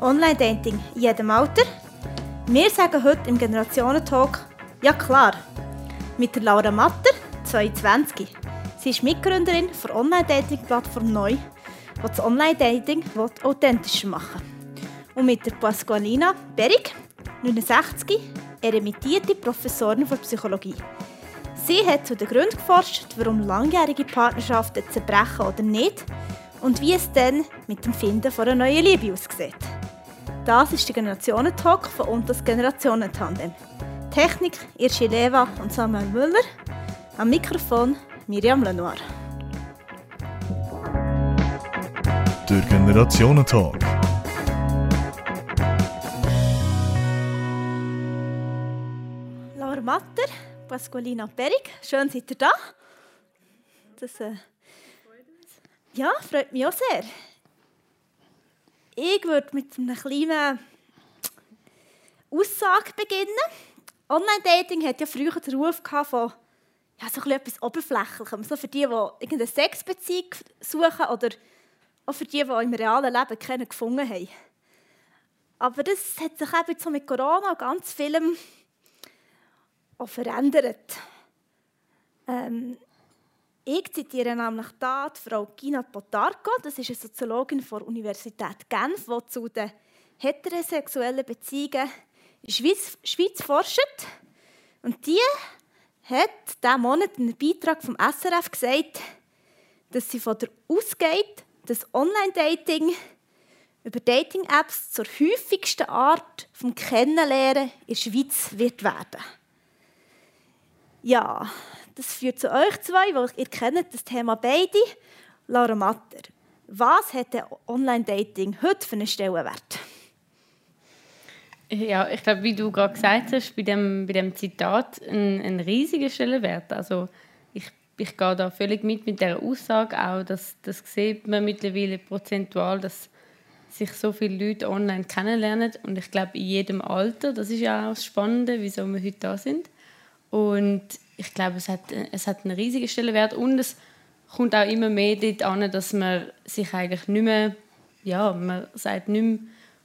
Online-Dating in jedem Alter? Wir sagen heute im Generationentalk ja klar. Mit Laura Matter, 22. Sie ist Mitgründerin der Online-Dating-Plattform Neu, die das Online-Dating authentischer machen Und mit der Pasqualina Berig, 69, emeritierte Professorin für Psychologie. Sie hat zu den Gründen geforscht, warum langjährige Partnerschaften zerbrechen oder nicht und wie es dann mit dem Finden von einer neuen Liebe aussieht. Das ist der Generationentalk von und das Generationentandem. Technik Irschi Leva und Samuel Müller. Am Mikrofon Miriam Lenoir. Der Generationentalk. Laura Matter, Pasqualina Perig, schön seid ihr da. Das, äh, ja, freut mich auch sehr. Ich würde mit einer kleinen Aussage beginnen. Online-Dating hat ja früher den Ruf von ja, so etwas Oberflächlichem. So für die, die irgendeine Sexbeziehung suchen oder auch für die, die im realen Leben keinen gefunden haben. Aber das hat sich eben so mit Corona ganz vielem auch verändert. Ähm, ich zitiere nämlich da die Frau Gina Potarco, das ist eine Soziologin der Universität Genf, die zu den heterosexuellen Beziehungen in der Schweiz, Schweiz forscht. Und die hat diesen Monat in einem Beitrag vom SRF gesagt, dass sie von der ausgeht, dass Online-Dating über Dating-Apps zur häufigsten Art vom Kennenlernen in der Schweiz wird werden. Ja, das führt zu euch zwei, weil ihr kennt das Thema beide. Laura Matter, was hat Online-Dating heute für einen Stellenwert? Ja, ich glaube, wie du gerade gesagt hast, bei dem, bei dem Zitat ein, ein riesiger Stellenwert. Also ich, ich gehe da völlig mit mit der Aussage auch, dass das sieht man mittlerweile prozentual, dass sich so viele Leute online kennenlernen und ich glaube in jedem Alter. Das ist ja auch das Spannende, wieso wir heute da sind. Und ich glaube, es hat, es hat einen riesigen Stellenwert und es kommt auch immer mehr dort an, dass man sich eigentlich nicht mehr, ja, man sagt nicht mehr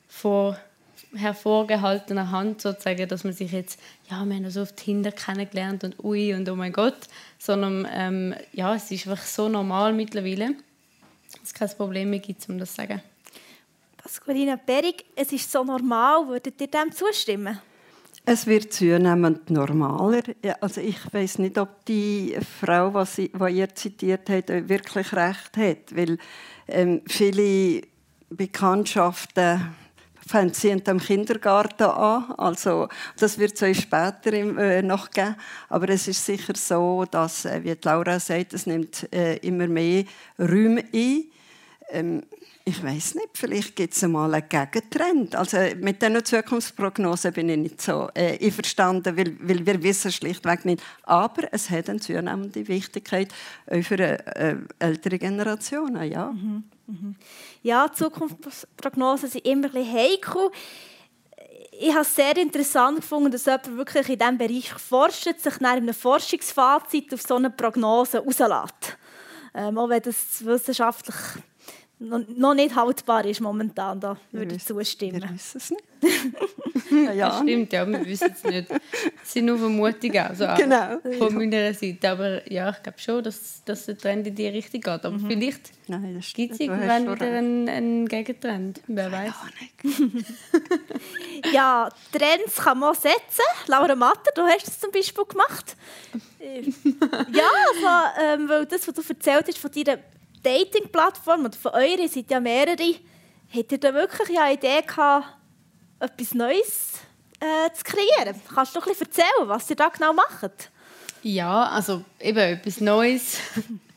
vor hervorgehaltener Hand sozusagen, dass man sich jetzt, ja, wir haben so auf Tinder kennengelernt und ui und oh mein Gott, sondern ähm, ja, es ist einfach so normal mittlerweile, dass es kein Problem mehr gibt, um das zu sagen. Pasqualina Berig, es ist so normal, würdet ihr dem zustimmen? Es wird zunehmend normaler. Also ich weiß nicht, ob die Frau, die ihr zitiert hat, wirklich recht hat, weil ähm, viele Bekanntschaften fangen sie am Kindergarten an. Also das wird es später äh, noch geben. Aber es ist sicher so, dass, äh, wie Laura sagt, es nimmt äh, immer mehr Räume ein. Ähm, ich weiß nicht, vielleicht gibt es mal einen Gegentrend. Also mit diesen Zukunftsprognosen bin ich nicht so äh, einverstanden, weil, weil wir wissen schlichtweg nicht. Aber es hat eine zunehmende Wichtigkeit für äh, ältere Generationen, ja. Mhm. Mhm. Ja, Zukunftsprognosen sind immer ein bisschen heikel. Ich habe es sehr interessant gefunden, dass jemand wirklich in diesem Bereich forscht, sich nach einem Forschungsfazit auf so eine Prognose rauslässt. Ähm, auch wenn das wissenschaftlich noch nicht haltbar ist momentan. Da würde ich zustimmen. Wir wissen es nicht. ja. Das stimmt, ja, wir wissen es nicht. Es sind nur Vermutungen also genau. von meiner Seite. Aber ja, ich glaube schon, dass, dass der Trend in die Richtung geht. Aber mhm. vielleicht gibt es irgendwann wieder einen, einen, Gegentrend. Wer weiß. ja, Trends kann man setzen. Laura Matter, du hast es zum Beispiel gemacht. ja, also, ähm, weil das, was du erzählt hast von deiner Dating-Plattform, oder von euren sind ja mehrere, habt ihr da wirklich eine Idee gehabt, etwas Neues äh, zu kreieren? Kannst du ein bisschen erzählen, was ihr da genau macht? Ja, also eben etwas Neues.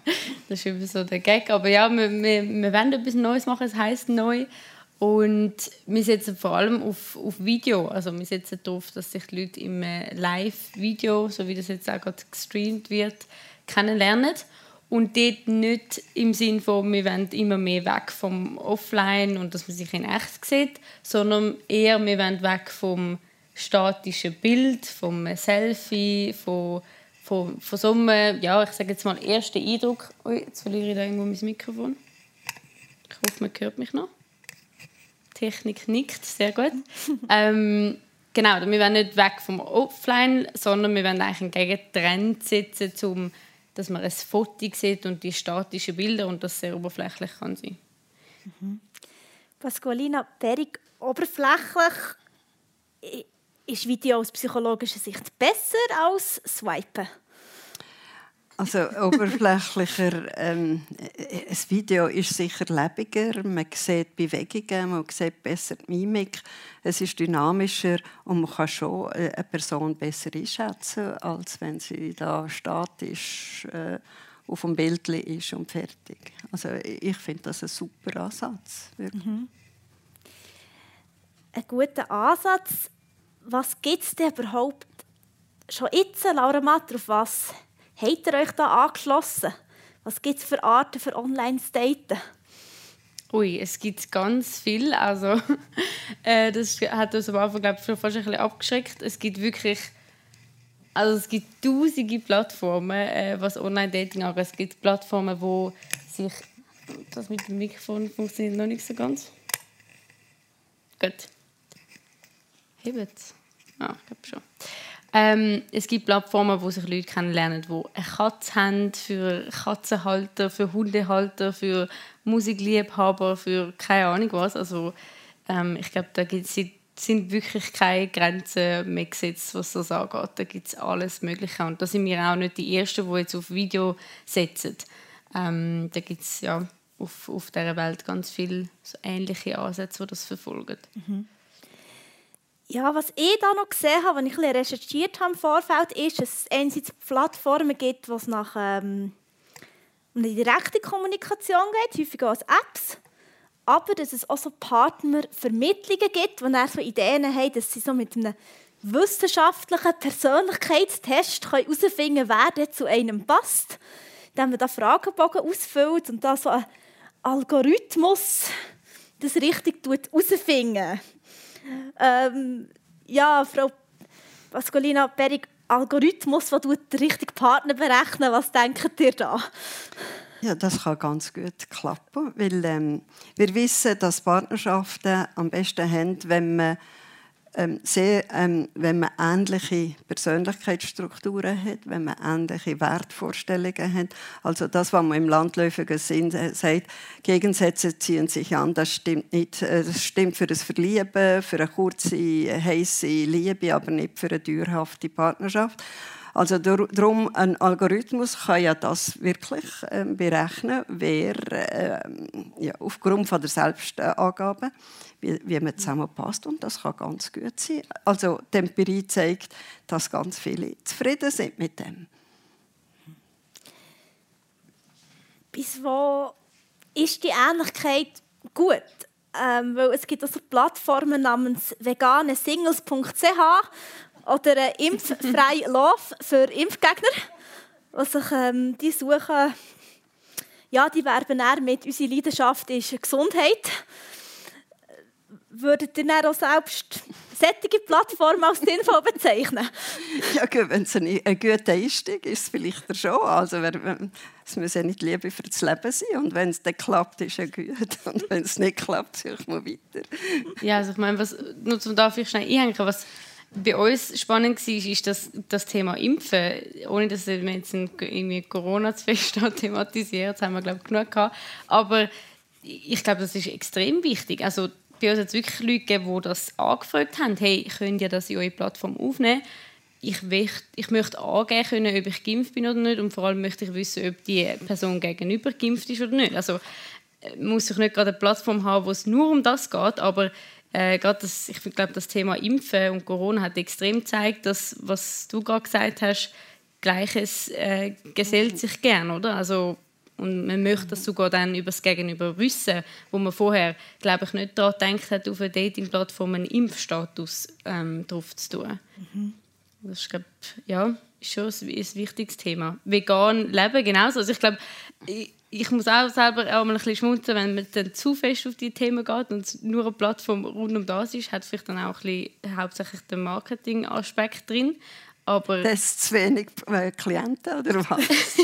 das ist eben so der Gag. Aber ja, wir, wir, wir wollen etwas Neues machen, es heisst neu. Und wir setzen vor allem auf, auf Video. Also wir setzen darauf, dass sich die Leute im äh, Live-Video, so wie das jetzt auch gerade gestreamt wird, kennenlernen. Und dort nicht im Sinne von, wir wollen immer mehr weg vom Offline und dass man sich in echt sieht, sondern eher, wir wollen weg vom statischen Bild, vom Selfie, von, von, von so einem, ja, ich sage jetzt mal, ersten Eindruck. Ui, jetzt verliere ich da irgendwo mein Mikrofon. Ich hoffe, man hört mich noch. Technik nickt, sehr gut. ähm, genau, wir wollen nicht weg vom Offline, sondern wir wollen eigentlich einen Gegentrend setzen, um, dass man ein Foto sieht und die statischen Bilder und das sehr oberflächlich kann sein. Mhm. Pasqualina Perig, oberflächlich ist Video aus psychologischer Sicht besser als Swipen? Also oberflächlicher, ähm, ein Video ist sicher lebiger, man sieht Bewegungen, man sieht besser die Mimik, es ist dynamischer und man kann schon äh, eine Person besser einschätzen, als wenn sie da statisch äh, auf dem Bild ist und fertig. Also ich finde das ein super Ansatz. Mhm. Ein guter Ansatz. Was gibt es denn überhaupt schon jetzt, Laura Matter, auf was Habt ihr euch da angeschlossen? Was gibt es für Arten für Online-Daten? Ui, es gibt ganz viel. Also, äh, das hat uns am Anfang glaube ich, fast ein bisschen abgeschreckt. Es gibt wirklich also es gibt tausende Plattformen, äh, was Online-Dating angeht. Es gibt Plattformen, wo sich das mit dem Mikrofon funktioniert noch nicht so ganz. Gut. Hebt Ah, ich glaube schon. Ähm, es gibt Plattformen, wo sich Leute kennenlernen, die eine Katze haben, für Katzenhalter, für Hundehalter, für Musikliebhaber, für keine Ahnung was. Also ähm, ich glaube, da gibt's, sind wirklich keine Grenzen mehr gesetzt, was das angeht. Da gibt es alles Mögliche. Und da sind wir auch nicht die Ersten, die jetzt auf Video setzen. Ähm, da gibt es ja auf, auf dieser Welt ganz viele so ähnliche Ansätze, die das verfolgen. Mhm. Ja, was ich da noch gesehen habe, wenn ich ein recherchiert habe im Vorfeld, ist, dass es einerseits Plattformen gibt, wo es nach ähm, eine direkte Kommunikation geht, häufig auch als Apps, aber dass es auch so Partnervermittlungen gibt, wo er so Ideen haben, dass sie so mit einem wissenschaftlichen Persönlichkeitstest herausfinden können, wer zu einem passt, indem man da Fragebogen ausfüllt und da so ein Algorithmus das richtig herausfinden ähm, ja, Frau Pascolina Perig, Algorithmus, der den richtigen Partner berechnen Was denkt ihr da? Ja, das kann ganz gut klappen, weil ähm, wir wissen, dass Partnerschaften am besten haben, wenn man ähm, sehr, ähm, wenn man ähnliche Persönlichkeitsstrukturen hat, wenn man ähnliche Wertvorstellungen hat. Also das, was man im landläufigen Sinn äh, sagt, Gegensätze ziehen sich an, das stimmt nicht. Äh, das stimmt für das Verlieben, für eine kurze, heiße Liebe, aber nicht für eine dauerhafte Partnerschaft. Also darum ein Algorithmus kann ja das wirklich äh, berechnen, wer äh, ja, aufgrund von der Selbstangabe, wie, wie man zusammenpasst und das kann ganz gut sein. Also die Empirie zeigt, dass ganz viele zufrieden sind mit dem. Bis wo ist die Ähnlichkeit gut? Ähm, weil es gibt also Plattformen namens veganesingles.ch oder äh, Impffrei Love für Impfgegner, was sich ähm, die suchen. Ja, die werben eher mit «Unsere Leidenschaft ist Gesundheit». Würdet ihr dann auch selbst solche Plattformen als sinnvoll bezeichnen? ja, gut, wenn es ein, ein guter Einstieg ist, vielleicht schon. Also, es muss ja nicht Liebe für das Leben sein. Und wenn es dann klappt, ist es gut. Und wenn es nicht klappt, suche ich mal weiter. Ja, also ich meine, was, nur zum da vielleicht schnell einhängen, was bei uns spannend war, ist das, das Thema Impfen. Ohne dass wir jetzt irgendwie Corona zu fest thematisiert, das haben wir glaube ich genug gehabt. Aber ich glaube, das ist extrem wichtig. Also bei uns hat es wirklich Leute gegeben, die das angefragt haben. Hey, könnt ihr das in eure Plattform aufnehmen? Ich möchte, ich möchte angeben können, ob ich geimpft bin oder nicht. Und vor allem möchte ich wissen, ob die Person gegenüber geimpft ist oder nicht. Also äh, muss sich nicht gerade eine Plattform haben, wo es nur um das geht, aber äh, gerade das, ich glaube, das Thema Impfen und Corona hat extrem gezeigt, dass, was du gerade gesagt hast, Gleiches äh, gesellt sich gern, oder? Also, und man möchte das sogar dann über das Gegenüber wissen, wo man vorher, glaube ich, nicht daran gedacht hat, auf einer Dating-Plattform einen Impfstatus ähm, drauf zu tun. Mhm. Das ist, glaube ja, schon ein, wichtiges Thema. Vegan leben genauso. Also ich glaube, ich muss auch selber auch mal ein bisschen schmunzeln, wenn man dann zu fest auf die Themen geht und nur eine Plattform rund um das ist, hat vielleicht dann auch ein bisschen hauptsächlich den Marketing-Aspekt drin. Aber Das ist zu wenig äh, Klienten oder was?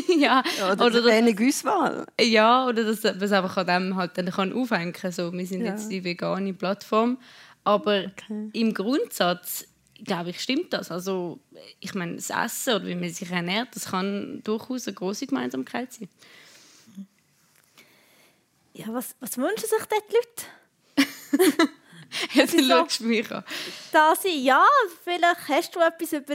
ja, Oder, oder zu wenig Auswahl? ja, oder dass man es einfach an dem halt dann kann aufhängen kann. So, wir sind Ja. jetzt die vegane Plattform. Aber im Grundsatz, glaube ich, stimmt das. Also, ich meine, das Essen oder wie man sich ernährt, das kann durchaus eine große Gemeinsamkeit sein. Ja, was, was wünschen sich dort die Leute? Jetzt Wieso? schaust du mich an. Da sind, ja, vielleicht hast du etwas über,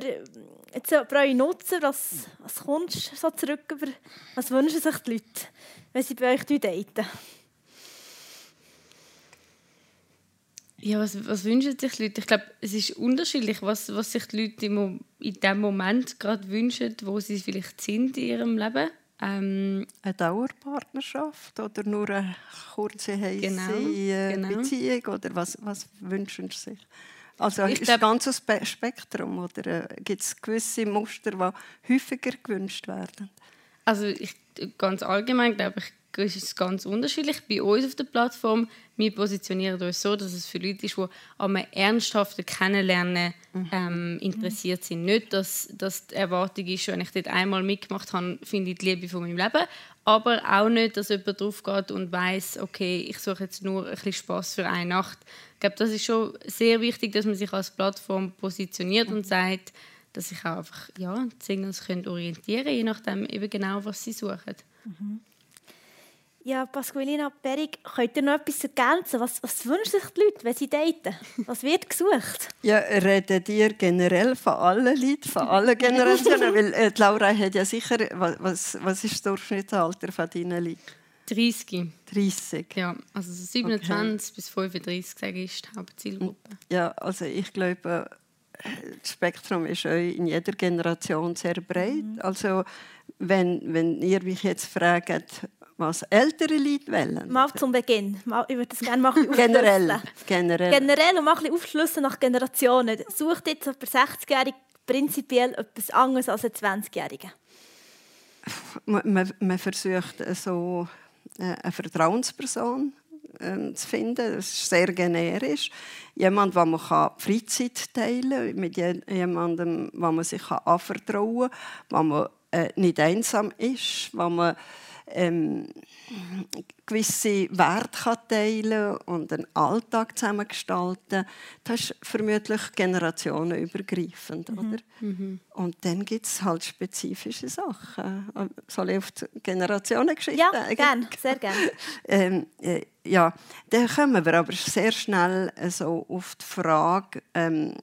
jetzt über eure Nutzer, was, was kommst du so zurück über, was wünschen sich die Leute, wenn sie bei euch daten? Ja, was, was wünschen sich die Leute? Ich glaube, es ist unterschiedlich, was, was sich die Leute im, in dem Moment gerade wünschen, wo sie vielleicht sind in ihrem Leben. Ähm, Eine Dauerpartnerschaft oder nur eine kurze heiße Genau, äh, genau. Beziehung? Oder was, was wünschen Sie sich? Also Ich ist es glaub- ein ganzes Spe Spektrum oder äh, gibt es gewisse Muster, die häufiger gewünscht werden? Also ich, ganz allgemein glaube ich, ist es ganz unterschiedlich. Bei uns auf der Plattform, wir positionieren uns so, dass es für Leute ist, die an einem ernsthaften Kennenlernen ähm, interessiert sind. Nicht, dass, dass die Erwartung ist, wenn ich dort einmal mitgemacht habe, finde ich die Liebe von meinem Leben. Aber auch nicht, dass jemand drauf geht und weiß, okay, ich suche jetzt nur ein bisschen Spass für eine Nacht. Ich glaube, das ist schon sehr wichtig, dass man sich als Plattform positioniert und sagt, dass sich auch einfach ja, die Singles können orientieren können, je nachdem eben genau, was sie suchen. Ja, Pasqualina Perig, könnt ihr noch etwas ergänzen? Was, was wünschen sich die Leute, wenn sie daten? Was wird gesucht? Ja, redet ihr generell von allen Leuten, von allen Generationen? Weil äh, die Laura hat ja sicher, was, was, ist das Durchschnittsalter von deinen Leuten? 30, 30. ja. Also so 27 bis 35, sage ich, ist die Hauptzielgruppe. Ja, also ich glaube, äh, das Spektrum ist euch in jeder Generation sehr breit. Also wenn, wenn ihr mich jetzt fragt, was ältere Leute wollen, Mal zum Beginn. Mal, ich würde das gerne mal generell, generell, Generell und mal ein bisschen aufschlüsseln nach Generationen. Sucht jetzt jemand 60-Jährige prinzipiell etwas anderes als ein 20-Jähriger? man, man, versucht äh, so äh, eine Vertrauensperson ähm, zu finden. Das ist sehr generisch. Jemand, wo man kann Freizeit teilen kann, mit je- jemandem, wo man sich anvertrauen kann, wo man äh, nicht einsam ist, wo man ähm, gewisse Werte kann teilen und einen Alltag zusammen gestalten. Das ist vermutlich generationenübergreifend. Oder? Und dann gibt es halt spezifische Sachen. Soll ich auf die Generationengeschichte Ja, gerne, sehr gerne. Ähm, äh, ja, dann kommen wir aber sehr schnell äh, so auf die Frage, ähm,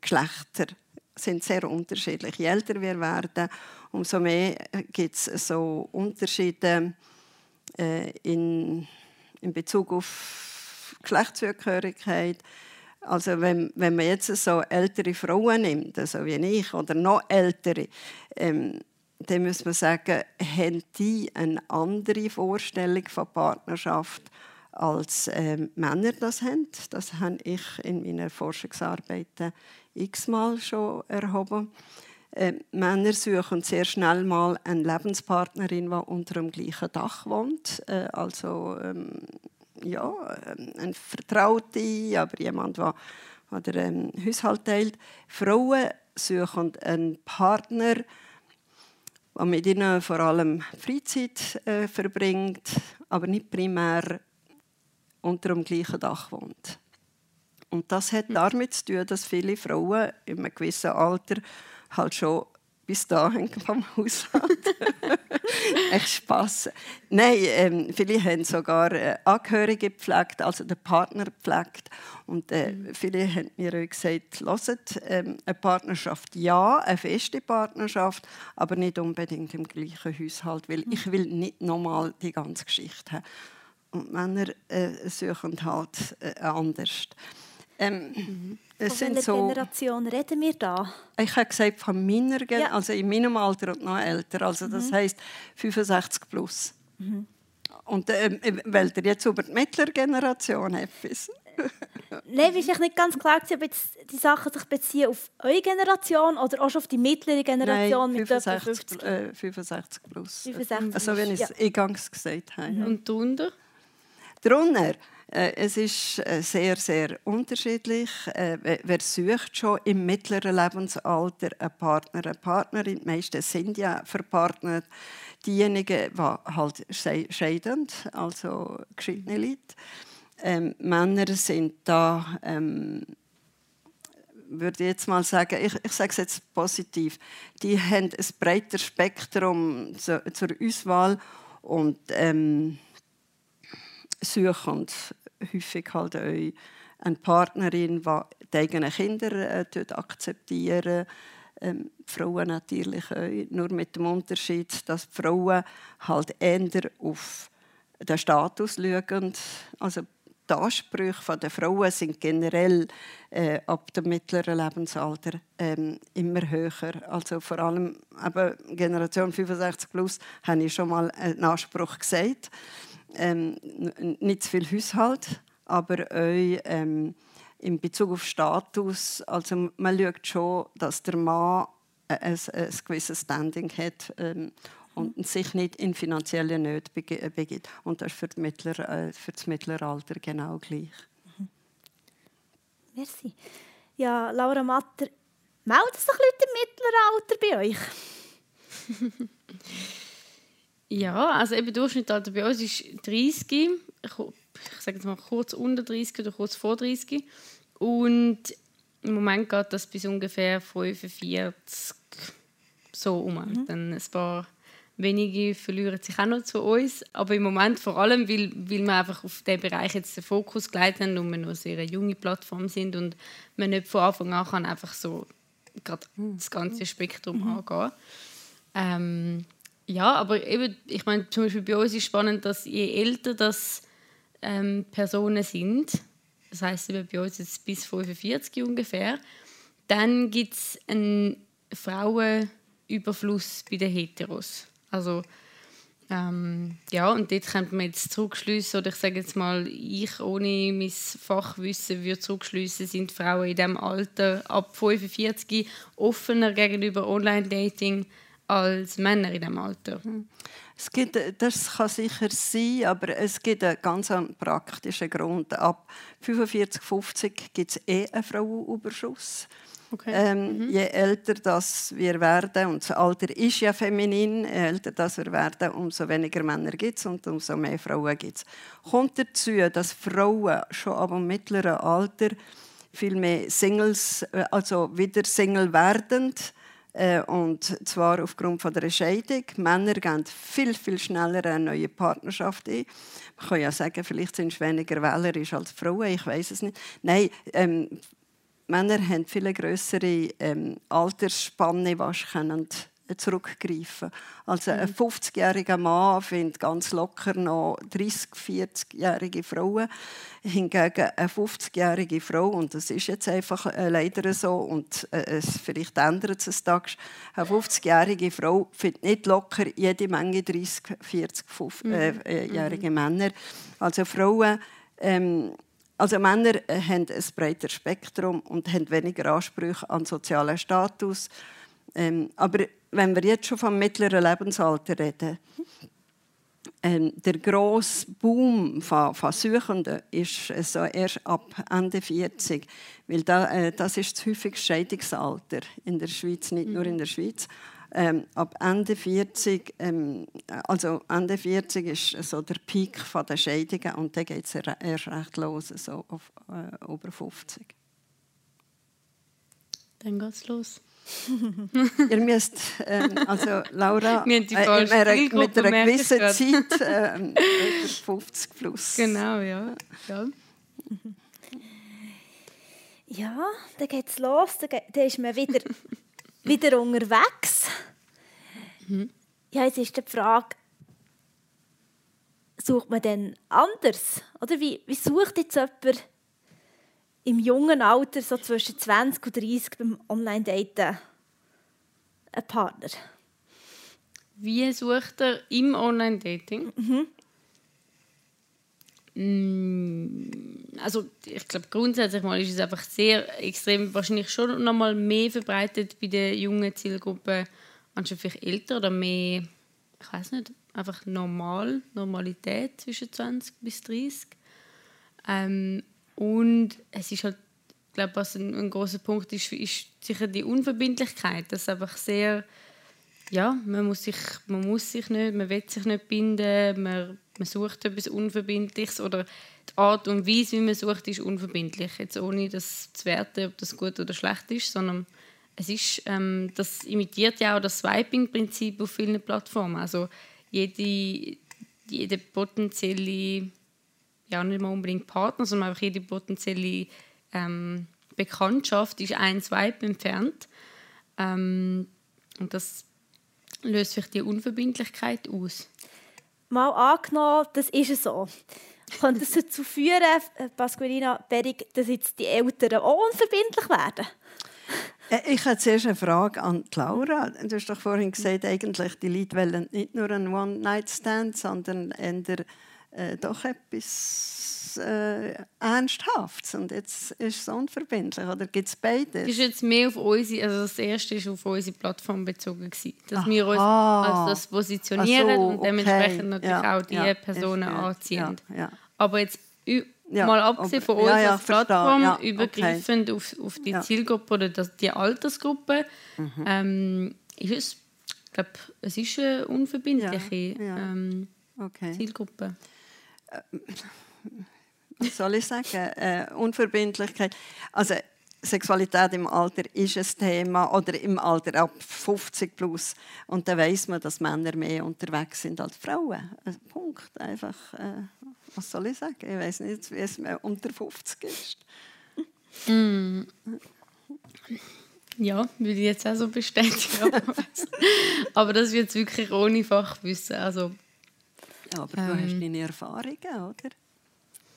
Geschlechter sind sehr unterschiedlich. Je älter wir werden, umso mehr gibt es so Unterschiede äh, in, in Bezug auf Geschlechtszugehörigkeit. Also wenn, wenn man jetzt so ältere Frauen nimmt, so wie ich, oder noch ältere, ähm, dann muss man sagen, haben die eine andere Vorstellung von Partnerschaft als ähm, Männer das haben. Das habe ich in meiner Forschungsarbeit x-mal schon erhoben. Ähm, Männer suchen sehr schnell mal eine Lebenspartnerin, die unter dem gleichen Dach wohnt. Äh, also ähm, ja, ähm, eine Vertraute, aber jemand, der oder ähm, Haushalt teilt. Frauen suchen einen Partner, der mit ihnen vor allem Freizeit äh, verbringt, aber nicht primär unter dem gleichen Dach wohnt. Und das hat damit zu tun, dass viele Frauen in einem gewissen Alter halt schon bis dahin vom Haushalt echt Spass. Nein, ähm, viele haben sogar äh, Angehörige gepflegt, also den Partner gepflegt. Und äh, viele haben mir auch gesagt, hört, ähm, eine Partnerschaft ja, eine feste Partnerschaft, aber nicht unbedingt im gleichen Haushalt, weil ich will nicht nochmal die ganze Geschichte haben. Und Männer äh, suchen halt äh, anders. Ähm, es Von sind welcher so, Generation reden wir da? ich habe gesagt von meiner Gen Ja. Mhm. also in meinem Alter und noch älter, also das heißt 65 plus. Und ähm, weil ihr jetzt über die mittlere Generation etwas? Nein, es ist nicht ganz klar, ob jetzt die Sachen sich beziehen auf eure Generation oder auch schon auf die mittlere Generation Nein, mit etwa 65, 50. äh, 65 plus. 65 Also wenn ich es ja. eingangs gesagt habe. ja. Und darunter? Drunter, Äh, es ist äh, sehr, sehr unterschiedlich. Äh, wer sucht schon im mittleren Lebensalter einen Partner, eine Partnerin? Die meisten sind ja verpartnert. Diejenigen, die halt scheiden, also geschiedene Leute. Ähm, Männer sind da, ähm, würde ich jetzt mal sagen, ich, ich sage es jetzt positiv, die haben ein breiteres Spektrum zu, zur Auswahl und ähm, suchen häufig halt auch eine Partnerin, die die eigenen Kinder äh, akzeptieren. Ähm, Frauen natürlich auch, nur mit dem Unterschied, dass Frauen halt eher auf den Status schauen. Also die Ansprüche der Frauen sind generell äh, ab dem mittleren Lebensalter ähm, immer höher. Also vor allem eben Generation 65 plus habe ich schon mal einen Anspruch gesagt. Ähm, nicht zu viel Haushalt, aber auch ähm, in Bezug auf Status. Also man schaut schon, dass der Mann ein, ein gewisses Standing hat ähm, und sich nicht in finanzielle Nöte begibt. Und das ist für, Mittler, äh, für das mittlere Alter genau gleich. Mhm. Merci. Ja, Laura Matter, melden sich Leute im mittleren Alter bei euch? ja, also eben Durchschnittsalter bei uns ist 30. Ich, ich sage jetzt mal kurz unter 30 oder kurz vor 30. Und im Moment geht das bis ungefähr 45 so um. Mhm. Dann ein paar wenige verlieren sich auch noch zu uns. Aber im Moment vor allem, weil, weil wir einfach auf diesen Bereich jetzt den Fokus gelegt haben und wir noch eine sehr junge Plattform sind und man nicht von Anfang an kann einfach so gerade das ganze Spektrum mhm. angehen. Ähm, ja, aber eben, ich meine, zum Beispiel bei uns ist spannend, dass je älter das ähm, Personen sind, das heißt bei uns jetzt bis 45 ungefähr, dann gibt es einen Frauenüberfluss bei den Heteros. Also ähm, ja, und dort könnte man jetzt zurückschliessen, oder ich sage jetzt mal, ich ohne mein Fachwissen würde zurückschliessen, sind Frauen in diesem Alter ab 45 offener gegenüber Online-Dating als Männer in diesem Alter. Es gibt, das kann sicher sein, aber es gibt einen ganz praktischen Grund. Ab 45, 50 gibt es eh einen Frauenüberschuss. Okay. Ähm, mhm. Je älter das wir werden, und das Alter ist ja feminin, je älter das wir werden, umso weniger Männer gibt es und umso mehr Frauen gibt es. Kommt dazu, dass Frauen schon ab dem mittleren Alter viel mehr Singles, äh, also wieder Single werden, äh, und zwar aufgrund von der Scheidung. Männer gehen viel, viel schneller eine neue Partnerschaft ein. Man kann ja sagen, vielleicht sind sie weniger wählerisch als Frauen, ich weiß es nicht. Nein, ähm, Männer haben viel größere ähm, Altersspanne, was können zurückgreifen. Also ein 50-jähriger mhm. Mann findet ganz locker noch 30, 40-jährige Frauen. Hingegen eine 50-jährige Frau, und das ist jetzt einfach äh, leider so, und äh, es, vielleicht ändert es Tag, eine 50-jährige Frau findet nicht locker jede Menge 30, 40, 50-jährige mhm. äh, Männer. Also Frauen ähm, also Männer äh, haben ein breiteres Spektrum und haben weniger Ansprüche an sozialen Status. Ähm, aber wenn wir jetzt schon vom mittleren Lebensalter reden, ähm, der grosse Boom von, von Suchenden ist äh, so erst ab Ende 40, weil da, äh, das ist das häufigste Scheidungsalter in der Schweiz, nicht nur in der Schweiz. Ähm, ab Ende 40, ähm, also Ende 40 ist so der Peak der Scheidungen und dann geht es erst recht los, so auf äh, über 50. Dann geht es los. Ihr müsst, ähm, also Laura, äh, mit einer gewissen Zeit äh, 50 plus. Genau, ja. ja. Ja, dann geht es los, dann ist man wieder wieder unterwegs. Mhm. Ja, jetzt ist die Frage, sucht man denn anders? Oder wie, wie sucht jetzt jemand im jungen Alter, so zwischen 20 und 30, beim Online-Daten einen Partner? Wie sucht er im Online-Dating? Mhm. Mm, also ich glaube grundsätzlich mal ist es einfach sehr extrem, wahrscheinlich schon noch mal mehr verbreitet bei der jungen Zielgruppe anstatt vielleicht älter oder mehr, ich weiß nicht, einfach normal, Normalität zwischen 20 bis 30. Ähm, und es ist halt, ich glaube, was ein, ein großer Punkt ist, ist sicher die Unverbindlichkeit. Das einfach sehr, ja, man muss sich, man muss sich nicht, man will sich nicht binden, man, man sucht etwas Unverbindliches oder die Art und Weise, wie man sucht, ist unverbindlich. Jetzt ohne das zu werten, ob das gut oder schlecht ist, sondern es ist, ähm, das imitiert ja auch das Swiping-Prinzip auf vielen Plattformen. Also jede, jede potenzielle, ja nicht mal unbedingt Partner, sondern einfach jede potenzielle ähm, Bekanntschaft ist ein Swipe entfernt. Ähm, und das löst vielleicht die Unverbindlichkeit aus. Mal angenommen, das ist so. Könnte es dazu führen, Pasqualina Berig, dass jetzt die Eltern auch unverbindlich werden? Äh, ich habe zuerst eine Frage an Laura. Du hast doch vorhin gesagt, eigentlich die Leute wollen nicht nur einen One-Night-Stand, sondern eher, äh, doch etwas äh, Ernsthaftes. Und jetzt ist es unverbindlich. Oder gibt es beides? Das ist jetzt mehr auf unsere, also das erste war auf unsere Plattform bezogen. Gewesen, dass Aha. wir uns als das positionieren so, und dementsprechend natürlich ja, auch die ja, Personen anziehen. Ja, Aber jetzt ja, mal abgesehen von uns ja, ja, als Plattform, ja, übergreifend okay. auf, auf die Zielgruppe oder das, die Altersgruppe, mhm. ähm, ist es, ich glaube, es ist eine unverbindliche ähm, okay. Zielgruppe. Äh, was soll ich sagen? Äh, Unverbindlichkeit. Also Sexualität im Alter ist ein Thema oder im Alter ab 50 plus und dann weiß man, dass Männer mehr unterwegs sind als Frauen. Punkt. Einfach. Äh, was soll ich sagen? Ich weiß nicht, wie es mir unter 50 ist. Mm. Ja, würde ich jetzt auch so bestätigen. aber das wird wirklich ohne Fachwissen. Also, ja, aber du hast ähm. deine Erfahrungen, oder?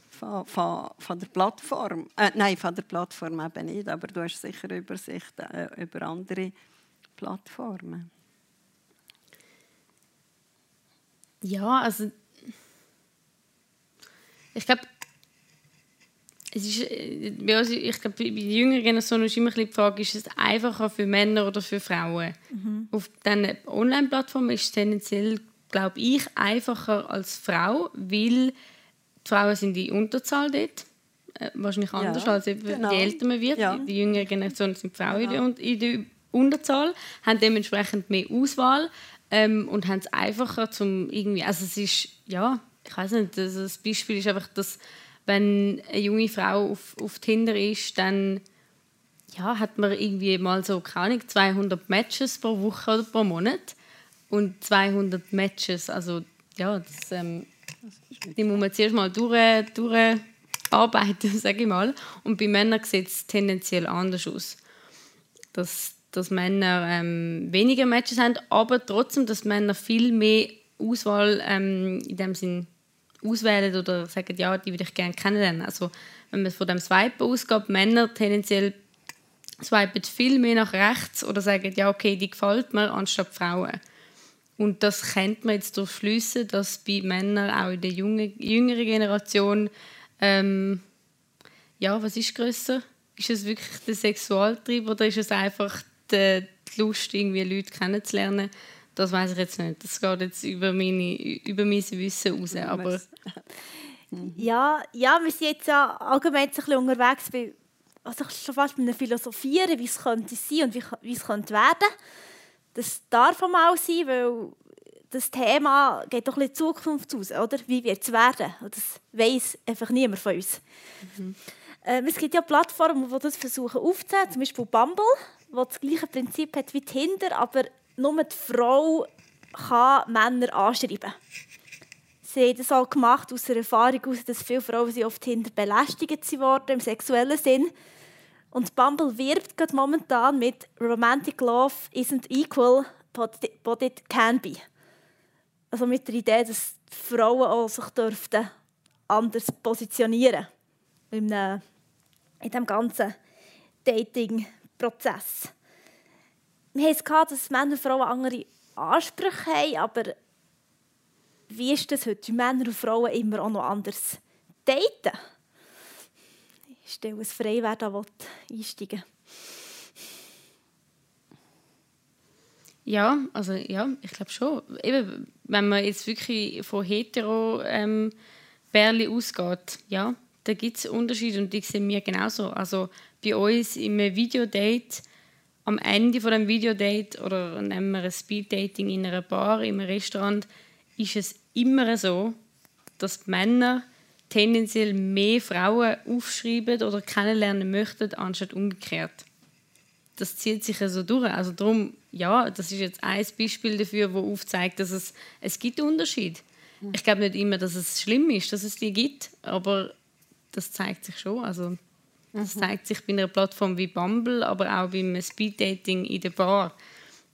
Von, von, von, der Plattform. Äh, nein, von der Plattform eben nicht, aber du hast sicher Übersicht äh, über andere Plattformen. Ja, also ich glaube, es ist, äh, ich glaube, bei der jüngeren Generation ist immer die Frage, ist es einfacher für Männer oder für Frauen? Mhm. Auf diesen Online-Plattformen ist es tendenziell, glaube ich, einfacher als Frau, weil die Frauen sind die Unterzahl dort. Äh, wahrscheinlich anders, ja, als genau. je älter man wird. Ja. Die jüngere Generation sind Frauen genau. in der Unterzahl, haben dementsprechend mehr Auswahl ähm, und haben es einfacher zum irgendwie, also es ist, ja, ich weiß nicht, das Beispiel ist einfach, dass wenn eine junge Frau auf, auf Tinder ist, dann ja, hat man irgendwie mal so, keine Ahnung, 200 Matches pro Woche oder pro Monat. Und 200 Matches, also ja, das, ähm, die muss man zuerst mal durch, durcharbeiten, sage ich mal. Und bei Männern sieht es tendenziell anders aus. Dass, dass Männer ähm, weniger Matches haben, aber trotzdem, dass Männer viel mehr Auswahl ähm, in dem Sinn auswählen oder sagen, ja, die würde ich gerne kennenlernen. Also wenn man von dem Swipen ausgeht, Männer tendenziell swipen viel mehr nach rechts oder sagen, ja, okay, die gefällt mir, anstatt Frauen. Und das kennt man jetzt durch Schlüsse, dass bei Männern auch in der jungen, jüngeren Generation ähm, ja, was ist größer? Ist es wirklich der Sexualtrieb oder ist es einfach die, die Lust, irgendwie Leute kennenzulernen? Das weiß ich jetzt nicht. Das geht jetzt über, meine, über mein Wissen raus. Aber ja, ja, wir sind jetzt ja allgemein ein bisschen unterwegs bei, also schon fast bei einem Philosophieren, wie es könnte sein und wie, wie es könnte werden. Das darf auch mal sein, weil das Thema geht doch ein bisschen Zukunft aus, oder? Wie wird es werden? Und das weiß einfach niemand von uns. Mhm. Ähm, es gibt ja Plattformen, die das versuchen aufzunehmen, zum Beispiel Bumble, wo das gleiche Prinzip hat wie Tinder, aber nur die Frau kann Männer anschreiben. Sie haben das auch gemacht aus der Erfahrung heraus, dass viele Frauen sie oft hinter belästigt wurden im sexuellen Sinn. Und Bumble wirbt gerade momentan mit Romantic Love isn't equal, but it can be. Also mit der Idee, dass Frauen auch sich dürften anders positionieren in, in diesem ganzen Dating-Prozess wir haben es gehabt, dass Männer und Frauen andere Ansprüche haben, aber wie ist das heute? Männer und Frauen immer auch noch anders daten? Stelle es frei, wer da einsteigen Ja, also ja, ich glaube schon. Eben, wenn man jetzt wirklich von hetero ähm, Bärli ausgeht, ja, da gibt es Unterschiede und die sehen wir genauso. Also bei uns im Videodate, am Ende von dem Videodate oder nehmen wir ein Speeddating in einer Bar, im Restaurant, ist es immer so, dass die Männer tendenziell mehr Frauen aufschreiben oder kennenlernen möchten, anstatt umgekehrt. Das zieht sich also durch. Also darum, ja, das ist jetzt ein Beispiel dafür, wo aufzeigt, dass es, es gibt Unterschied. Ich glaube nicht immer, dass es schlimm ist, dass es die gibt, aber das zeigt sich schon. Also das mhm. zeigt sich bei einer Plattform wie Bumble, aber auch beim Speeddating in der Bar,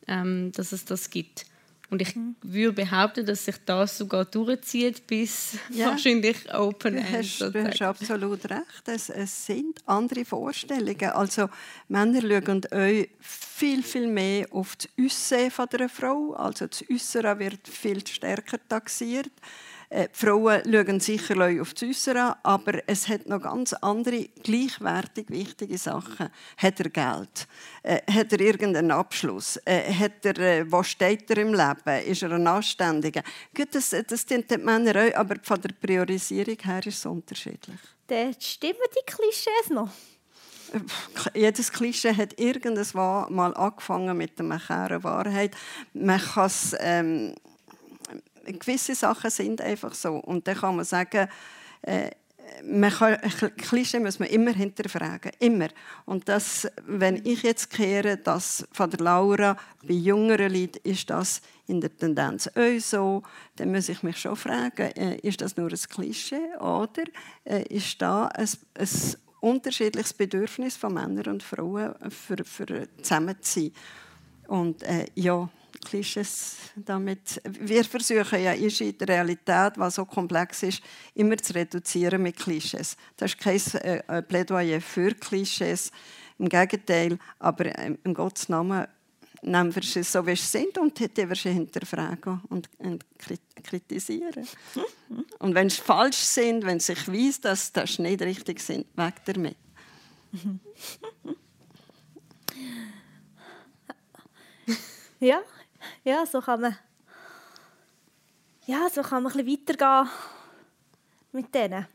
ähm, dass es das gibt. Und ich mhm. würde behaupten, dass sich das sogar durchzieht bis ja. wahrscheinlich Open End. Hast, du hast absolut recht. Es, es, sind andere Vorstellungen. Also Männer schauen euch viel, viel mehr auf das Aussehen der Frau. Also das Äußere wird viel stärker taxiert. Äh, die Frauen schauen sicher auf das Äußere, aber es hat noch ganz andere, gleichwertig wichtige Sachen. Hat er Geld? Äh, hat er irgendeinen Abschluss? Äh, hat er, äh, wo steht er im Leben? Ist er ein Anständiger? Gut, das, das sind die Männer auch, aber von der Priorisierung her ist es unterschiedlich. Dann stimmen die Klischees noch? jedes Klischee hat irgendwas mal angefangen mit der Wahrheit. Man kann es ähm, gewisse Sachen sind einfach so. Und dann kann man sagen, äh, man kann, Klischee muss man immer hinterfragen, immer. Und das, wenn ich jetzt kehre, das von der Laura bei jüngeren Leuten ist das in der Tendenz auch so, dann muss ich mich schon fragen, äh, ist das nur ein Klischee oder äh, ist da ein, ein unterschiedliches Bedürfnis von Männern und Frauen für, für zusammen zu sein? Und äh, ja, Klischees damit. Wir versuchen ja in der Realität, was so komplex ist, immer zu reduzieren mit Klischees. Das ist kein äh, Plädoyer für Klischees, im Gegenteil, aber ähm, im Gottes Namen nehmen wir sie so, wie sie sind und wir sie hinterfragen und, und kritisieren. und wenn sie falsch sind, wenn sich weiß, dass das nicht richtig sind, weg damit. ja, ja, so kann man, ja, so kann man ein bisschen weitergehen mit denen.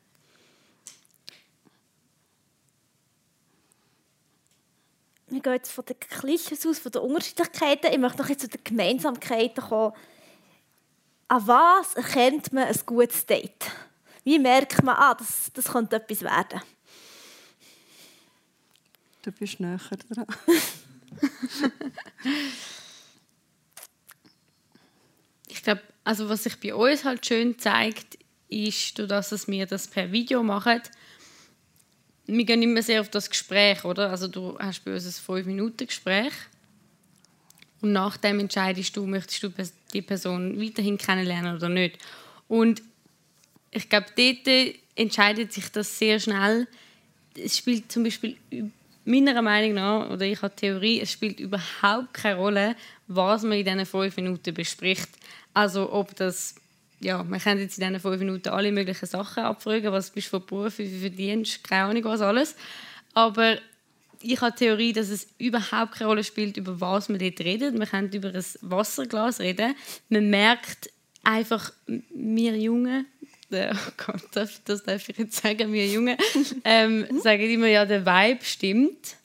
Wir gehen jetzt von den Klischees aus, von den Unterschiedlichkeiten. Ich möchte noch jetzt zu den Gemeinsamkeiten kommen. An was erkennt man ein gutes Date? Wie merkt man, ah, das, das könnte etwas werden? Du bist näher dran. glaube, also was sich bei uns halt schön zeigt, ist, dass wir das per Video machen. Wir gehen immer sehr auf das Gespräch, oder? Also du hast bei uns ein 5-Minuten-Gespräch und nach dem entscheidest du, möchtest du die Person weiterhin kennenlernen oder nicht. Und ich glaube, dort entscheidet sich das sehr schnell. Es spielt zum Beispiel meiner Meinung nach, oder ich habe Theorie, es spielt überhaupt keine Rolle, was man in diesen fünf Minuten bespricht. Also ob das, ja, man kann jetzt in diesen fünf Minuten alle möglichen Sachen abfragen, was bist du für Beruf, wie viel verdienst, keine Ahnung was alles. Aber ich habe die Theorie, dass es überhaupt keine Rolle spielt, über was man dort redet. Man kann über ein Wasserglas reden. Man merkt einfach, wir Jungen, oh Gott, das darf ich jetzt sagen, wir Jungen, ähm, sagen immer, ja, der Vibe stimmt.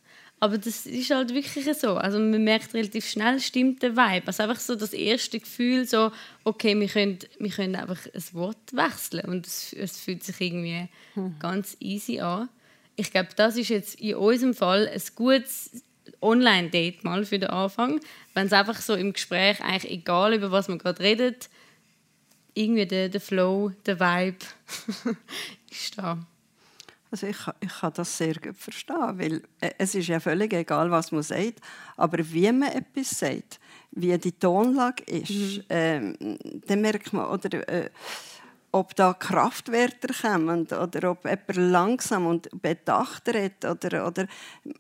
Aber das ist halt wirklich so. Also man merkt relativ schnell, stimmt der Vibe. Also einfach so das erste Gefühl, so, okay, wir können, wir können einfach ein Wort wechseln und es, es fühlt sich irgendwie hm. ganz easy an. Ich glaube, das ist jetzt in unserem Fall ein gutes Online-Date mal für den Anfang. Wenn es einfach so im Gespräch, eigentlich egal über was man gerade redet, irgendwie der, der Flow, der Vibe ist da. Also ich, ich kann das sehr gut verstehen, weil äh, es ist ja völlig egal, was man sagt, aber wie man etwas sagt, wie die Tonlage ist, mhm. ähm, dann merkt man, oder äh, ob da Kraftwörter kommen oder ob jemand langsam und bedacht redet oder, oder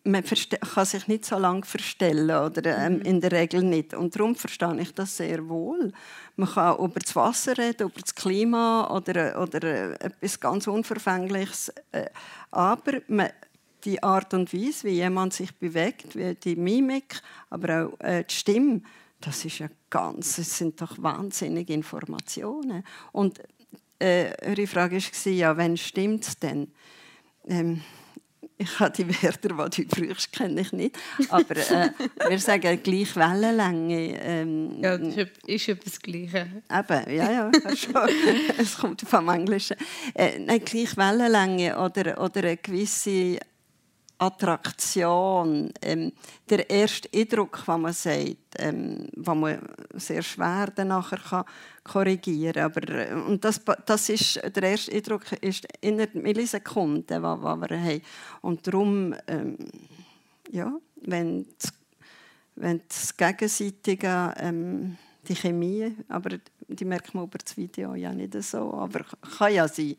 man kann sich nicht so lange verstellen oder ähm, mhm. in der Regel nicht. Und darum verstehe ich das sehr wohl. Man kann über das Wasser reden, über das Klima oder, oder äh, etwas ganz Unverfängliches. Äh, aber man, die Art und Weise, wie jemand sich bewegt, wie die Mimik, aber auch äh, die Stimme, das ist ja ganz, es sind doch wahnsinnige Informationen. Und äh, eure Frage war, ja, wann stimmt es denn? ähm, ich habe die Wörter, die du brauchst, kenne ich nicht. Aber äh, wir sagen gleich Wellenlänge. Ähm, ja, das ist etwas Gleiche. Eben, ja, ja, schon. es kommt vom Englischen. Äh, nein, gleich Wellenlänge oder, oder eine gewisse Attraktion, ähm, der erste Eindruck, den man sagt, ähm, den man sehr schwer kann korrigieren kann. Aber, äh, und das, das ist, der erste Eindruck ist innerhalb Millisekunden, den wir haben. Und darum, ähm, ja, wenn das, wenn das Gegenseitige, ähm, die Chemie, aber die merkt man über das Video ja nicht so, aber kann ja sein.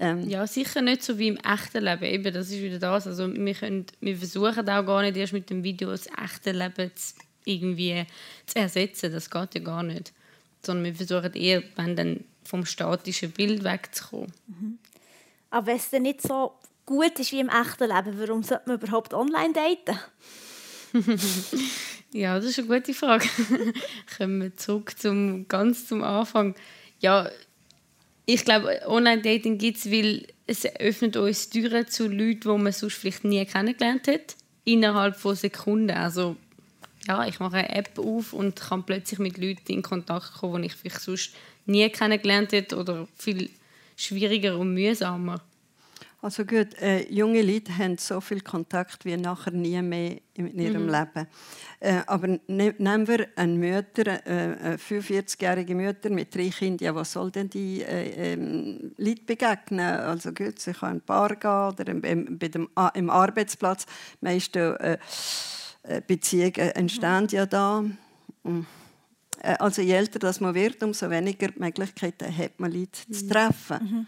Ähm, ja, sicher nicht so wie im echten Leben. Eben, das ist wieder das. Also wir, können, wir versuchen auch gar nicht erst mit dem Video das echte Leben zu, irgendwie zu ersetzen. Das geht ja gar nicht. Sondern wir versuchen eher, wenn dann vom statischen Bild wegzukommen. Mhm. Aber wenn es dann nicht so gut ist wie im echten Leben, warum sollte man überhaupt online daten? ja, das ist eine gute Frage. Kommen wir zurück zum, ganz zum Anfang. Ja, ich glaube, Online-Dating gibt es, weil es öffnet uns Türen zu Leuten, die man sonst vielleicht nie kennengelernt hat, innerhalb von Sekunden. Also ja, ich mache eine App auf und kann plötzlich mit Leuten in Kontakt kommen, die ich vielleicht sonst nie kennengelernt hätte oder viel schwieriger und mühsamer. Also gut, äh, junge Leute haben so viel Kontakt wie nachher nie mehr in ihrem mhm. Leben. Äh, aber ne, nehmen wir eine Mutter, äh, 45-jährige Mutter mit drei Kindern, ja, was soll denn die äh, ähm, Leute begegnen? Also gut, sie kann ein Paar gehen oder im, im, dem, im Arbeitsplatz. Meiste äh, äh, Beziehungen entstehen ja da. Mhm. Also je älter das man wird, umso weniger Möglichkeiten hat man Leute mhm. zu treffen. Mhm.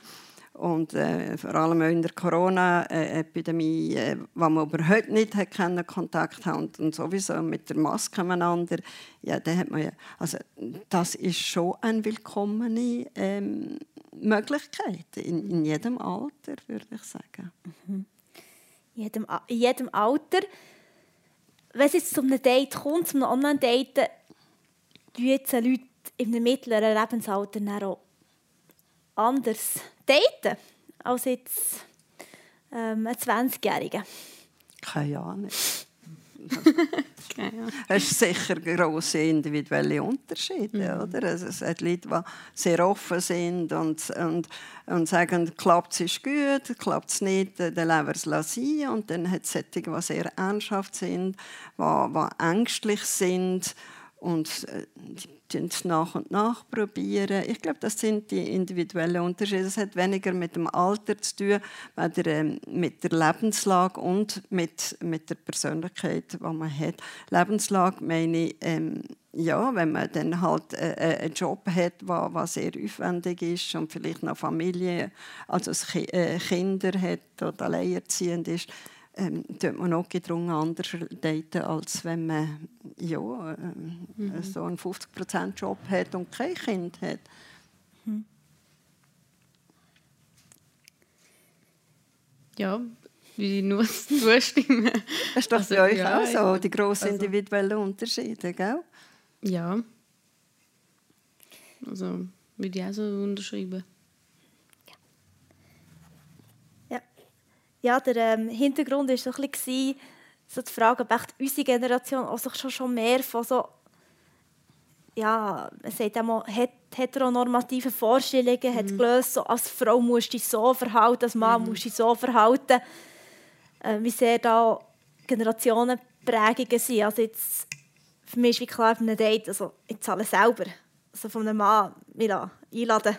Und äh, vor allem in der Corona-Epidemie, äh, wo man überhaupt nicht hat können, Kontakt haben und sowieso mit der Maske miteinander, ja, hat man ja, also das ist schon eine willkommene ähm, Möglichkeit in, in, jedem Alter, würde ich sagen. Mhm. In, jedem, in jedem Alter. Wenn es jetzt zu einem Date kommt, zu einem Online-Date, jetzt Leute einem mittleren Lebensalter auch anders daten als jetzt ähm, ein 20-Jähriger? Keine Ahnung. Es ist sicher grosse individuelle Unterschiede. Mhm. Oder? Es hat Leute, die sehr offen sind und, und, und sagen, klappt es gut, klappt es nicht, dann lassen wir es sein. Und dann hat es solche, die sehr ernsthaft sind, die, die ängstlich sind und äh, es nach und nach probieren. Ich glaube, das sind die individuellen Unterschiede. Das hat weniger mit dem Alter zu tun, weder ähm, mit der Lebenslage und mit, mit der Persönlichkeit, die man hat. Lebenslage meine ich, ähm, ja, wenn man dann halt äh, äh einen Job hat, der sehr aufwendig ist und vielleicht noch Familie, also äh, Kinder hat oder alleinerziehend ist, ähm, tut man auch gedrungen anders daten, als wenn man ja, äh, mhm. so einen 50%-Job hat und kein Kind hat. Mhm. Ja, wie nur zustimmen. Das ist doch also, bei euch ja, auch so, die grossen also, individuellen Unterschiede, gell? Ja. Also, würde ich auch so unterschreiben. Ja, der ähm, Hintergrund war so ein bisschen so die Frage, ob echt unsere Generation auch schon, schon mehr von so ja, man sagt einmal, heteronormative Vorstellungen mhm. hat gelöst, so, als Frau musst du dich so verhalten, als Mann mhm. musst du dich so verhalten. Äh, wie sehr da Generationenprägungen sind. Also jetzt, für mich ist wie klar, bei einem Date, also ich zahle selber. Also von einem Mann mich einladen.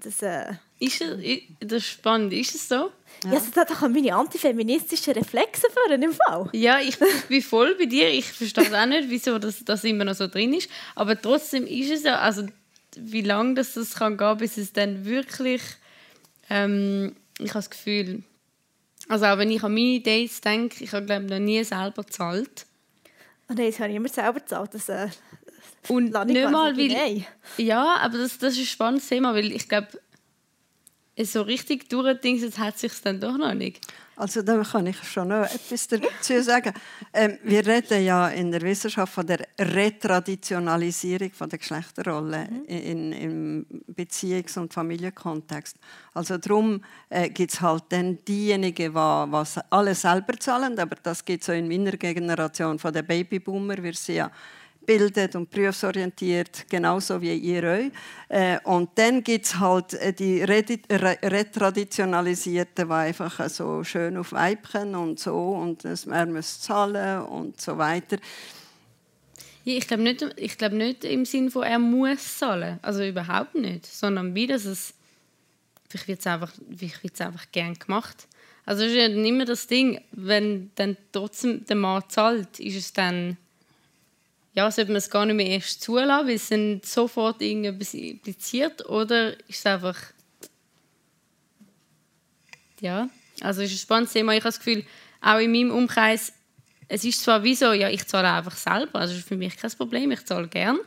Das, äh, ist es, das ist spannend. Ist es so? Ja, also da, da kann meine antifeministischen Reflexe führen im Fall. Ja, ich bin voll bei dir. Ich verstehe auch nicht, wieso das, das immer noch so drin ist. Aber trotzdem ist es ja, also wie lange das, das kann gehen, bis es dann wirklich, ähm, ich habe das Gefühl, also auch wenn ich an meine Dates denke, ich habe glaube noch nie selber gezahlt. Oh nein, das habe ich immer selber gezahlt. Das, äh, und nicht mal, weil, ja, aber das, das ist ein spannendes Thema, weil ich glaube, so richtig durchdingset hat sich dann doch noch nicht. Also da kann ich schon noch etwas dazu sagen. Ähm, wir reden ja in der Wissenschaft von der Retraditionalisierung von der Geschlechterrolle mhm. in, im Beziehungs- und Familienkontext. Also darum äh, gibt es halt dann diejenigen, die was alles selber zahlen, aber das gibt es auch in meiner Generation von den Babyboomer. Wir sind ja bildet und berufsorientiert, genauso wie ihr euch. Äh, und dann gibt es halt äh, die Retraditionalisierten, die einfach so schön auf Weibchen und so und er muss zahlen und so weiter. Ich glaube nicht, glaub nicht im Sinne von, er muss zahlen. Also überhaupt nicht. Sondern wie, dass es. Vielleicht wird es einfach, einfach gern gemacht. Also es ist ja immer das Ding, wenn dann trotzdem der Mann zahlt, ist es dann ja, sollte man es gar nicht mehr erst zulassen, weil es dann sofort irgendetwas impliziert, oder ist es einfach ja, also es ist ein spannendes Thema. Ich habe das Gefühl, auch in meinem Umkreis, es ist zwar wie so, ja, ich zahle einfach selber, also ist für mich kein Problem, ich zahle gern,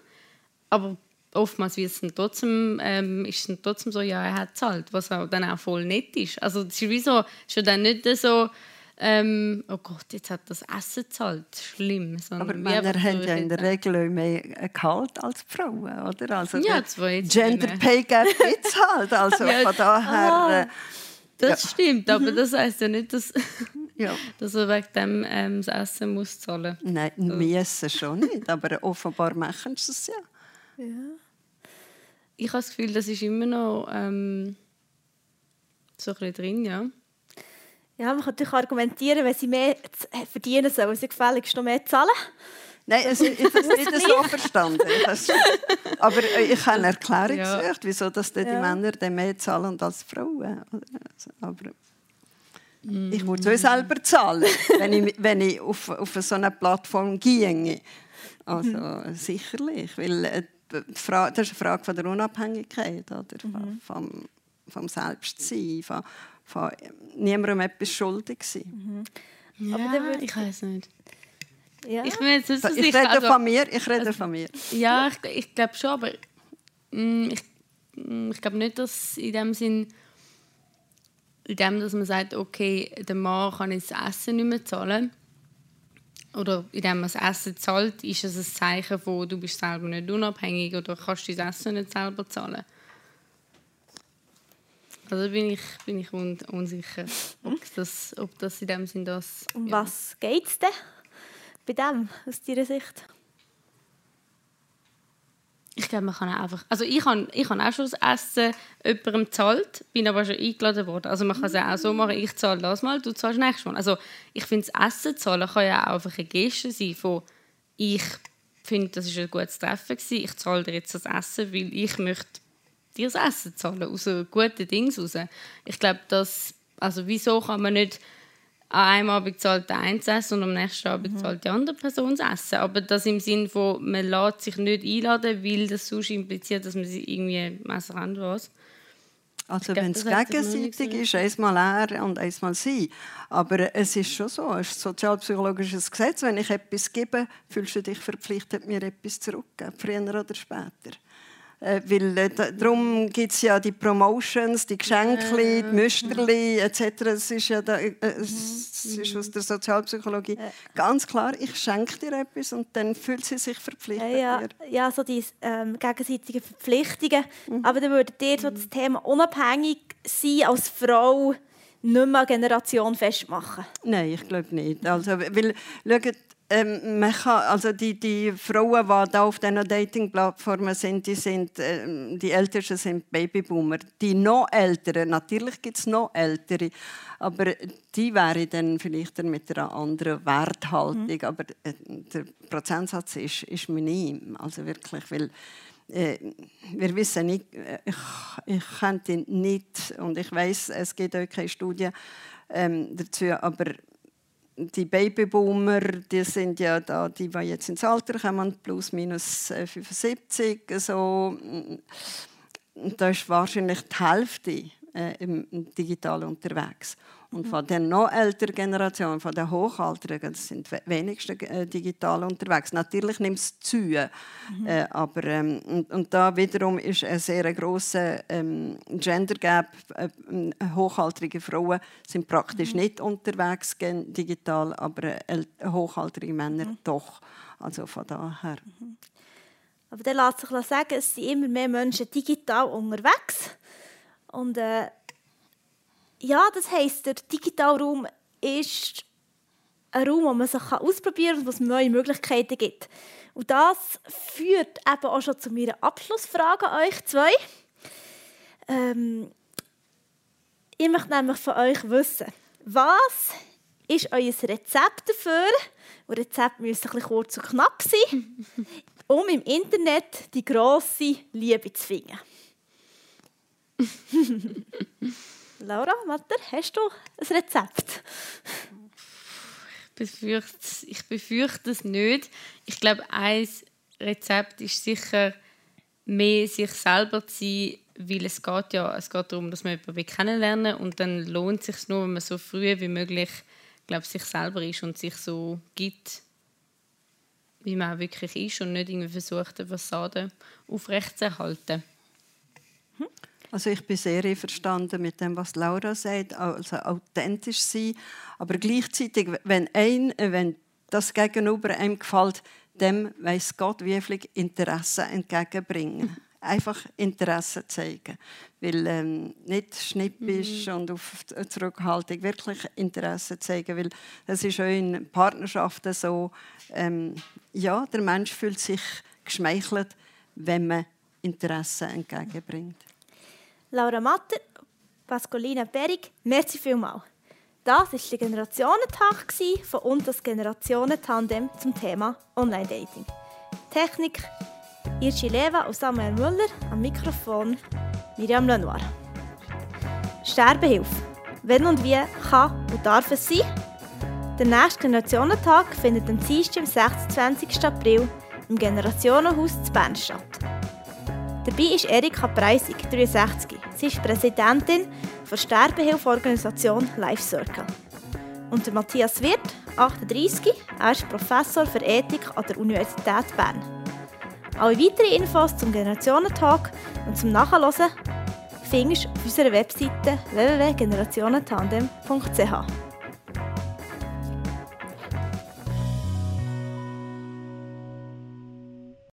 aber oftmals wird es dann trotzdem, ähm, ist es dann trotzdem so, ja, er hat gezahlt, was auch dann auch voll nett ist. Also es ist wie so, ist ja dann nicht so, ähm, oh Gott, jetzt hat das Essen gezahlt. Schlimm. Aber Männer haben ja in der Regel mehr Gehalt als Frauen, oder? Also ja, zwei Gender Pay Gap gibt es halt. Also ja, von daher... Ah, äh, das ja. stimmt, aber mhm. das heisst ja nicht, dass, ja. dass er wegen dem ähm, das Essen muss zahlen muss. Nein, so. müssen schon nicht, aber offenbar machen sie es ja. ja. Ich habe das Gefühl, das ist immer noch ähm, so ein bisschen drin, ja. Ja, man kann natürlich argumentieren, wenn sie mehr verdienen sollen, sie gefälligst noch mehr zahlen. Nein, also, ich habe das nicht so verstanden. aber ich habe eine Erklärung ja. gesucht, wieso dass die ja. Männer mehr zahlen als Frauen. Also, aber ich würde es selber zahlen, wenn ich, wenn ich auf, auf so eine Plattform ginge. Also mhm. sicherlich, weil äh, das ist eine Frage von der Unabhängigkeit, oder? Mhm. Vom, vom Selbstsein, von niemandem etwas schuldig sein. Mhm. Ja, Aber ich weiß nicht. Ja. Ich, nicht ich rede also, von mir. Ich rede also, von mir. Ja, ich, ich glaube schon, aber mm, ich, mm, ich glaube nicht, dass in dem Sinn, in dem, dass man sagt, okay, der Mann kann jetzt das Essen nicht mehr zahlen oder indem man das Essen zahlt, ist es ein Zeichen von, du bist selber nicht unabhängig oder kannst dein Essen nicht selber zahlen. Also bin ich, bin ich un unsicher, ob das, ob das in dem Sinn das... Um ja. was geht es denn bei dem, aus deiner Sicht? Ich glaube, man kann auch einfach... Also ich habe ich hab auch schon das Essen jemandem gezahlt, bin aber schon eingeladen worden. Also man kann es ja auch so machen, ich zahle das mal, du zahlst nächstes Mal. Also ich finde, das Essen zahlen kann ja auch einfach eine Geste sein von ich finde, das war ein gutes Treffen, ich zahle dir jetzt das Essen, weil ich möchte das Essen zahlen, aus guten Dingen raus. Ich glaube, dass, also wieso kann man nicht an einem Abend zahlt der eine essen und am nächsten Abend mhm. zahlt die andere Person das Essen. Aber das im Sinne von, man lässt sich nicht einladen, weil das sonst impliziert, dass man sich irgendwie Messer an was. Also wenn es gegenseitig ist, einmal er und einmal sie. Aber es ist schon so, es ist ein sozialpsychologisches Gesetz. Wenn ich etwas gebe, fühlst du dich verpflichtet, mir etwas zurückzugeben, früher oder später. Äh, weil äh, darum gibt es ja die Promotions, die Geschenke, die Müsterli etc. Es ist ja da, äh, es ist aus der Sozialpsychologie ganz klar, ich schenke dir etwas und dann fühlt sie sich verpflichtet. Ja, ja so die ähm, gegenseitigen Verpflichtungen. Mhm. Aber dann würde dir so das Thema unabhängig sein als Frau nicht mehr Generation festmachen? Nein, ich glaube nicht. Also, weil, schaut, ähm, man kann, also die, die Frauen, die da auf diesen Dating-Plattformen sind, die, sind äh, die Ältesten sind Babyboomer. Die noch Älteren, natürlich gibt es noch Ältere, aber die wären dann vielleicht mit einer anderen Werthaltung. Mhm. Aber äh, der Prozentsatz ist, ist minim, also wirklich, weil äh, wir wissen nicht, äh, ich, ich könnte nicht, und ich weiß, es gibt auch keine Studie ähm, dazu, aber die Babyboomer, die sind ja da, die, die jetzt ins Alter kommen, plus minus 75, äh, so. Da ist wahrscheinlich die Hälfte äh, digital unterwegs. Und von der noch älteren Generation, von den Hochaltrigen, sind die wenigsten äh, digital unterwegs. Natürlich nimmt es zu, mhm. äh, aber ähm, und, und, da wiederum ist ein sehr grosser ähm, Gender Gap. Äh, hochaltrige Frauen sind praktisch mhm. nicht unterwegs digital, aber äh, hochaltrige Männer mhm. doch. Also von daher. Mhm. Aber dann lässt sich sagen, es sind immer mehr Menschen digital unterwegs. Und äh, ja, das heisst, der digitale Raum ist ein Raum, wo man sich ausprobieren kann und wo es neue Möglichkeiten gibt. Und das führt eben auch schon zu meiner Abschlussfrage an euch zwei. Ähm, ich möchte nämlich von euch wissen, was ist euer Rezept dafür? Und Rezept müssen ein bisschen kurz und knapp sein, um im Internet die grosse Liebe zu finden. Laura, Matter, hast du ein Rezept? Ich befürchte, ich befürchte es nicht. Ich glaube, ein Rezept ist sicher mehr sich selber zu sein, weil es geht ja es geht darum, dass man jemanden kennenlernen und dann lohnt es sich nur, wenn man so früh wie möglich glaube, sich selber ist und sich so gibt, wie man auch wirklich ist und nicht irgendwie versucht, eine Fassade aufrechtzuerhalten. Also ich bin sehr einverstanden mit dem, was Laura sagt, also authentisch sein, aber gleichzeitig, wenn, ein, wenn das Gegenüber einem gefällt, dem weiß Gott, wie viel Interesse entgegenbringen. Einfach Interesse zeigen. Weil ähm, nicht schnippisch mhm. und auf Zurückhaltung, wirklich Interesse zeigen. Weil das ist auch in Partnerschaften so, ähm, ja, der Mensch fühlt sich geschmeichelt, wenn man Interesse entgegenbringt. Laura Matter, Pascolina Perig, merci vielmals. Das war der Generationentag von uns das Generationentandem zum Thema Online-Dating. Technik Irschi Leva und Samuel Müller, am Mikrofon Miriam Lenoir. Sterbehilfe. Wenn und wie kann und darf es sein? Der nächste Generationentag findet am Dienstag, am 26. April im Generationenhaus zu Bern statt. Dabei ist Erika Preisig, 63. Sie ist Präsidentin der Sterbehilfeorganisation Life Circle. Und Matthias Wirth, 38. Er ist Professor für Ethik an der Universität Bern. Alle weiteren Infos zum Generationentag und zum Nachhören findest du auf unserer Webseite www.generationentandem.ch.